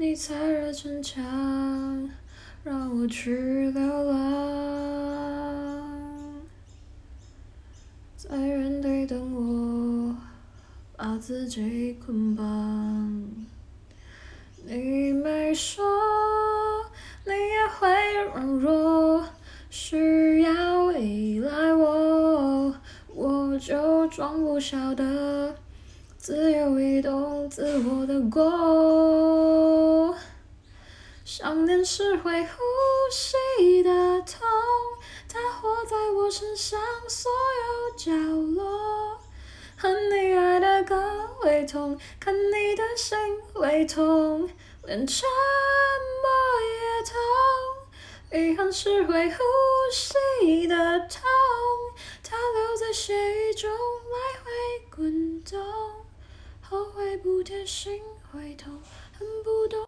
你踩了城墙，让我去流浪，在原地等我，把自己捆绑。你没说，你也会软弱，需要依赖我，我就装不晓得。自由移动，自我的过。想念是会呼吸的痛，它活在我身上所有角落。和你爱的歌会痛，看你的心会痛，连沉默也痛。遗憾是会呼吸的痛，它留在血液中来回滚动。后悔不贴心会痛，恨不懂。